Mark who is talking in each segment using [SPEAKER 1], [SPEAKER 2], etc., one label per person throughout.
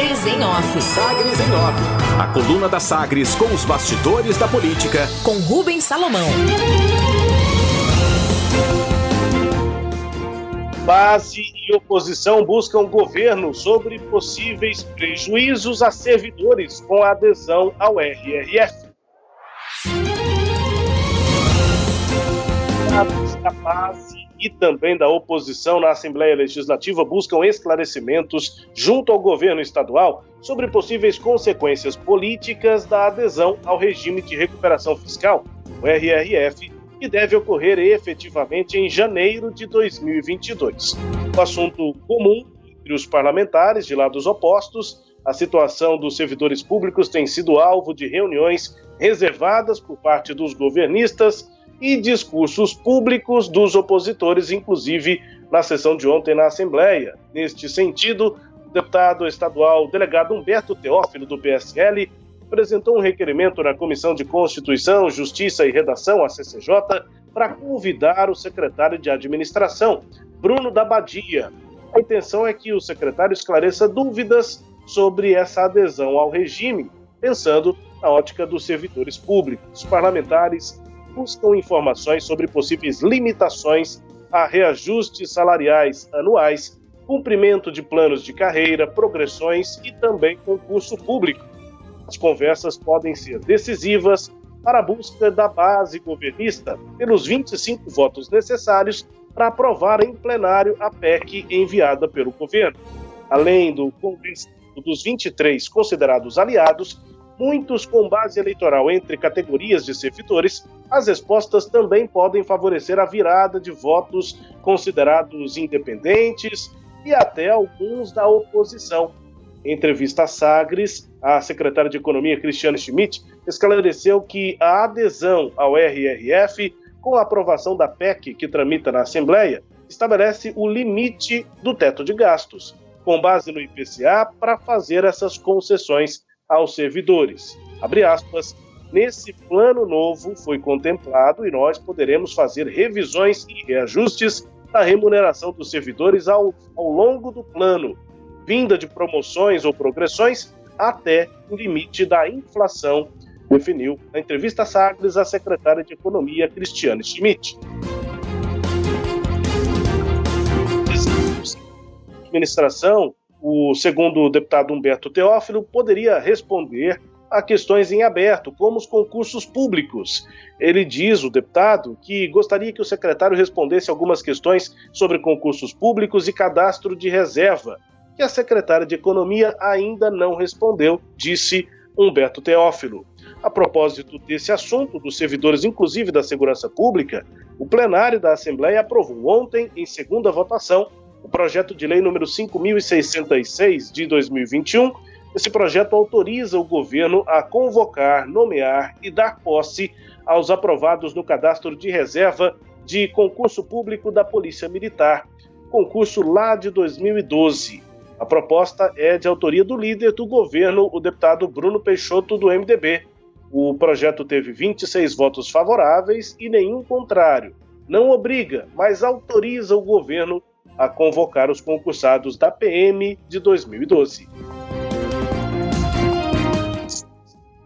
[SPEAKER 1] Sagres em Off.
[SPEAKER 2] Sagres em Off. A coluna da Sagres com os bastidores da política.
[SPEAKER 1] Com Rubens Salomão.
[SPEAKER 3] Base e oposição buscam governo sobre possíveis prejuízos a servidores com a adesão ao RRF. Da base e também da oposição na Assembleia Legislativa buscam esclarecimentos junto ao governo estadual sobre possíveis consequências políticas da adesão ao regime de recuperação fiscal, o RRF, que deve ocorrer efetivamente em janeiro de 2022. O assunto comum entre os parlamentares de lados opostos, a situação dos servidores públicos tem sido alvo de reuniões reservadas por parte dos governistas e discursos públicos dos opositores, inclusive na sessão de ontem na Assembleia. Neste sentido, o deputado estadual delegado Humberto Teófilo, do PSL, apresentou um requerimento na Comissão de Constituição, Justiça e Redação, a CCJ, para convidar o secretário de Administração, Bruno da Badia. A intenção é que o secretário esclareça dúvidas sobre essa adesão ao regime, pensando na ótica dos servidores públicos. Os parlamentares buscam informações sobre possíveis limitações a reajustes salariais anuais, cumprimento de planos de carreira, progressões e também concurso público. As conversas podem ser decisivas para a busca da base governista pelos 25 votos necessários para aprovar em plenário a PEC enviada pelo governo. Além do dos 23 considerados aliados, muitos com base eleitoral entre categorias de servidores, as respostas também podem favorecer a virada de votos considerados independentes e até alguns da oposição. Em entrevista a Sagres, a secretária de Economia Cristiane Schmidt esclareceu que a adesão ao RRF, com a aprovação da PEC que tramita na Assembleia, estabelece o limite do teto de gastos, com base no IPCA, para fazer essas concessões aos servidores. Abre aspas. Nesse plano novo foi contemplado e nós poderemos fazer revisões e reajustes da remuneração dos servidores ao, ao longo do plano, vinda de promoções ou progressões até o limite da inflação, definiu na entrevista a Sagres a secretária de Economia, Cristiane Schmidt. Administração o segundo deputado Humberto Teófilo, poderia responder a questões em aberto, como os concursos públicos. Ele diz, o deputado, que gostaria que o secretário respondesse algumas questões sobre concursos públicos e cadastro de reserva, que a secretária de Economia ainda não respondeu, disse Humberto Teófilo. A propósito desse assunto, dos servidores, inclusive da segurança pública, o plenário da Assembleia aprovou ontem, em segunda votação, projeto de lei número 5066 de 2021. Esse projeto autoriza o governo a convocar, nomear e dar posse aos aprovados no cadastro de reserva de concurso público da Polícia Militar, concurso lá de 2012. A proposta é de autoria do líder do governo, o deputado Bruno Peixoto, do MDB. O projeto teve 26 votos favoráveis e nenhum contrário. Não obriga, mas autoriza o governo a convocar os concursados da PM de 2012.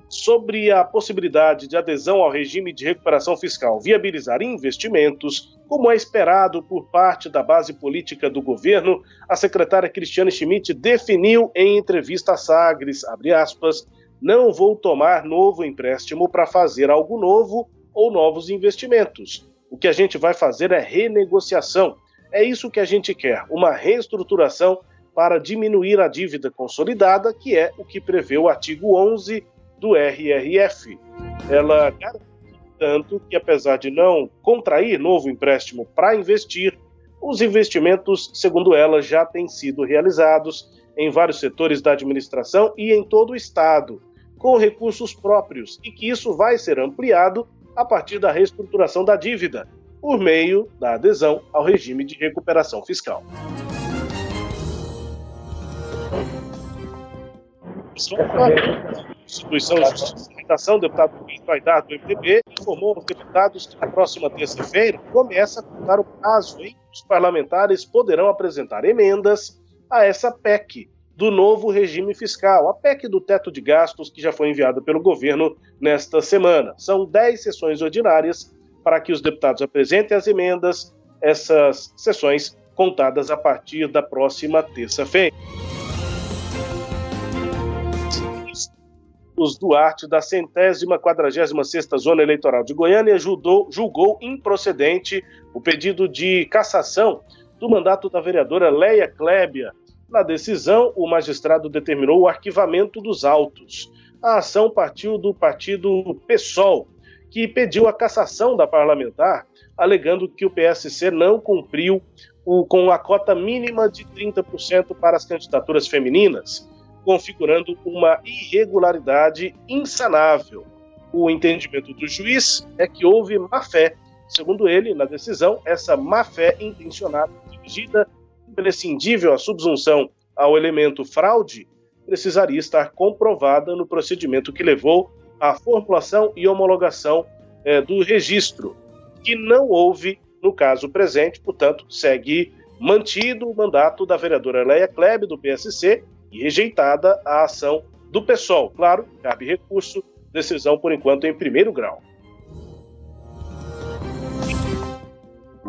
[SPEAKER 3] Sobre a possibilidade de adesão ao regime de recuperação fiscal viabilizar investimentos, como é esperado por parte da base política do governo, a secretária Cristiane Schmidt definiu em entrevista a Sagres, aspas, não vou tomar novo empréstimo para fazer algo novo ou novos investimentos. O que a gente vai fazer é renegociação é isso que a gente quer, uma reestruturação para diminuir a dívida consolidada, que é o que prevê o artigo 11 do RRF. Ela garante, tanto, que apesar de não contrair novo empréstimo para investir, os investimentos, segundo ela, já têm sido realizados em vários setores da administração e em todo o Estado, com recursos próprios, e que isso vai ser ampliado a partir da reestruturação da dívida, por meio da adesão ao regime de recuperação fiscal. Instituição de Justiça e deputado Luiz Vaidar, do MDB, informou aos deputados que na próxima terça-feira começa a contar o prazo em que os parlamentares poderão apresentar emendas a essa PEC, do novo regime fiscal, a PEC do teto de gastos, que já foi enviada pelo governo nesta semana. São 10 sessões ordinárias para que os deputados apresentem as emendas, essas sessões contadas a partir da próxima terça-feira. Os Duarte, da centésima quadragésima sexta zona eleitoral de Goiânia, julgou, julgou improcedente o pedido de cassação do mandato da vereadora Leia Klebia. Na decisão, o magistrado determinou o arquivamento dos autos. A ação partiu do partido PSOL, que pediu a cassação da parlamentar, alegando que o PSC não cumpriu o, com a cota mínima de 30% para as candidaturas femininas, configurando uma irregularidade insanável. O entendimento do juiz é que houve má-fé. Segundo ele, na decisão, essa má-fé intencionada, dirigida imprescindível à subsunção ao elemento fraude, precisaria estar comprovada no procedimento que levou à formulação e homologação é, do registro, que não houve no caso presente, portanto, segue mantido o mandato da vereadora Leia Klebe, do PSC, e rejeitada a ação do PSOL. Claro, cabe recurso, decisão por enquanto em primeiro grau.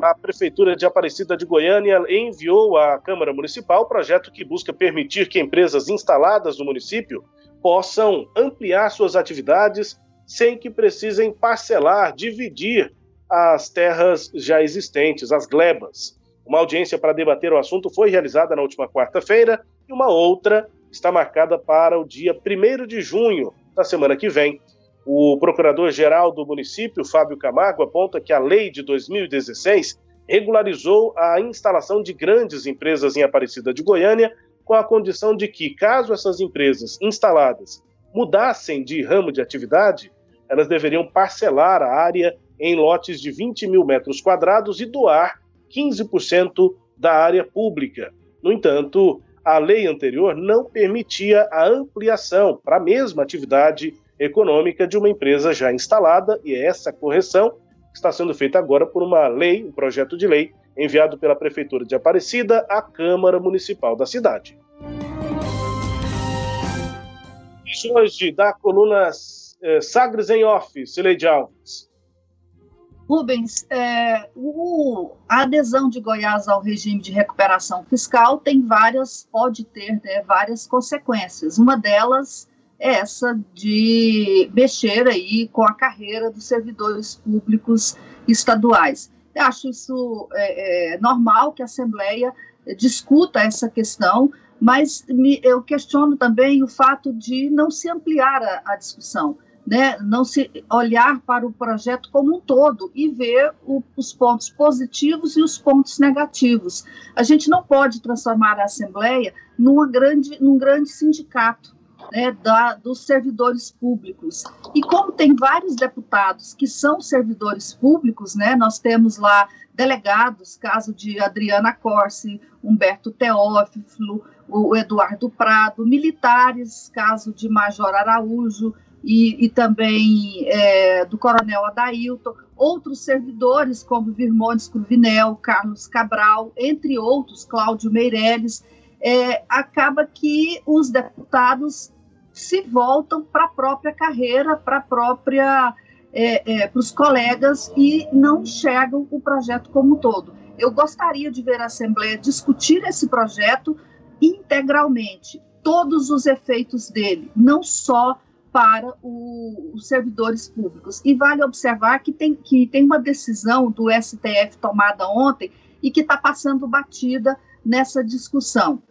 [SPEAKER 3] A Prefeitura de Aparecida de Goiânia enviou à Câmara Municipal o projeto que busca permitir que empresas instaladas no município possam ampliar suas atividades sem que precisem parcelar, dividir as terras já existentes, as glebas. Uma audiência para debater o assunto foi realizada na última quarta-feira e uma outra está marcada para o dia 1 de junho da semana que vem. O procurador-geral do município, Fábio Camargo, aponta que a lei de 2016 regularizou a instalação de grandes empresas em Aparecida de Goiânia, com a condição de que, caso essas empresas instaladas mudassem de ramo de atividade, elas deveriam parcelar a área em lotes de 20 mil metros quadrados e doar 15% da área pública. No entanto, a lei anterior não permitia a ampliação para a mesma atividade econômica de uma empresa já instalada, e essa correção está sendo feita agora por uma lei, um projeto de lei, enviado pela Prefeitura de Aparecida à Câmara Municipal da cidade. Hoje da coluna eh, Sagres em Off, Sileide Alves.
[SPEAKER 4] Rubens, é, o, a adesão de Goiás ao regime de recuperação fiscal tem várias, pode ter né, várias consequências. Uma delas é essa de mexer aí com a carreira dos servidores públicos estaduais. Acho isso é, é, normal que a Assembleia discuta essa questão, mas me, eu questiono também o fato de não se ampliar a, a discussão né, não se olhar para o projeto como um todo e ver o, os pontos positivos e os pontos negativos. A gente não pode transformar a Assembleia numa grande, num grande sindicato né, da, dos servidores públicos. E como tem vários deputados que são servidores públicos, né, nós temos lá delegados, caso de Adriana Corsi, Humberto Teófilo, o Eduardo Prado, militares, caso de Major Araújo, e, e também é, do Coronel Adailton, outros servidores como Virmontes Cruvinel, Carlos Cabral, entre outros, Cláudio Meirelles, é, acaba que os deputados se voltam para a própria carreira, para própria é, é, para os colegas e não enxergam o projeto como um todo. Eu gostaria de ver a Assembleia discutir esse projeto integralmente, todos os efeitos dele, não só para o, os servidores públicos. E vale observar que tem, que tem uma decisão do STF tomada ontem e que está passando batida nessa discussão.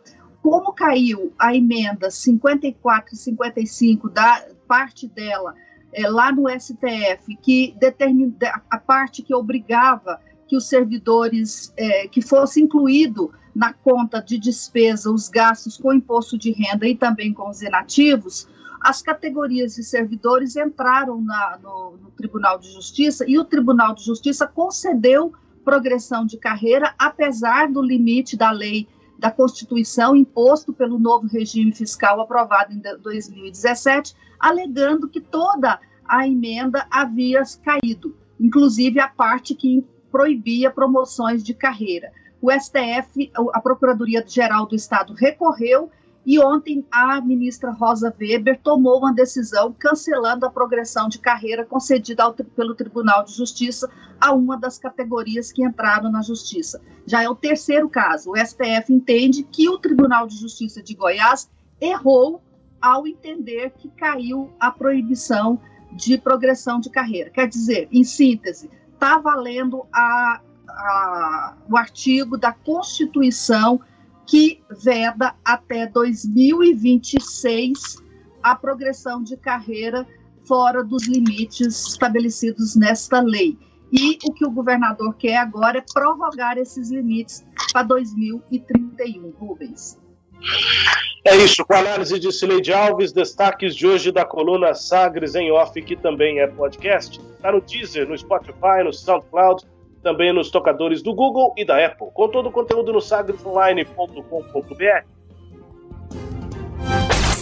[SPEAKER 4] Como caiu a emenda 54 e 55, da parte dela, é, lá no STF, que determina a parte que obrigava que os servidores, é, que fosse incluído na conta de despesa os gastos com imposto de renda e também com os inativos, as categorias de servidores entraram na, no, no Tribunal de Justiça e o Tribunal de Justiça concedeu progressão de carreira, apesar do limite da lei da Constituição imposto pelo novo regime fiscal aprovado em 2017, alegando que toda a emenda havia caído, inclusive a parte que proibia promoções de carreira. O STF, a Procuradoria-Geral do Estado, recorreu E ontem a ministra Rosa Weber tomou uma decisão cancelando a progressão de carreira concedida ao, pelo Tribunal de Justiça a uma das categorias que entraram na Justiça. Já é o terceiro caso. O STF entende que o Tribunal de Justiça de Goiás errou ao entender que caiu a proibição de progressão de carreira. Quer dizer, em síntese, está valendo a, a, o artigo da Constituição que veda até 2026 a progressão de carreira fora dos limites estabelecidos nesta lei. E o que o governador quer agora é prorrogar esses limites para 2031, Rubens.
[SPEAKER 3] É isso, com a análise de Cileide Alves, destaques de hoje da coluna Sagres em Off, que também é podcast. Está no Deezer, no Spotify, no SoundCloud também nos tocadores do Google e da Apple, com todo o conteúdo no sagresonline.com.br.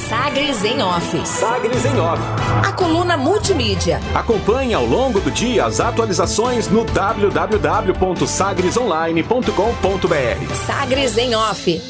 [SPEAKER 1] Sagres em Off.
[SPEAKER 2] Sagres em Off.
[SPEAKER 1] A coluna multimídia.
[SPEAKER 2] Acompanhe ao longo do dia as atualizações no www.sagresonline.com.br.
[SPEAKER 1] Sagres em Off.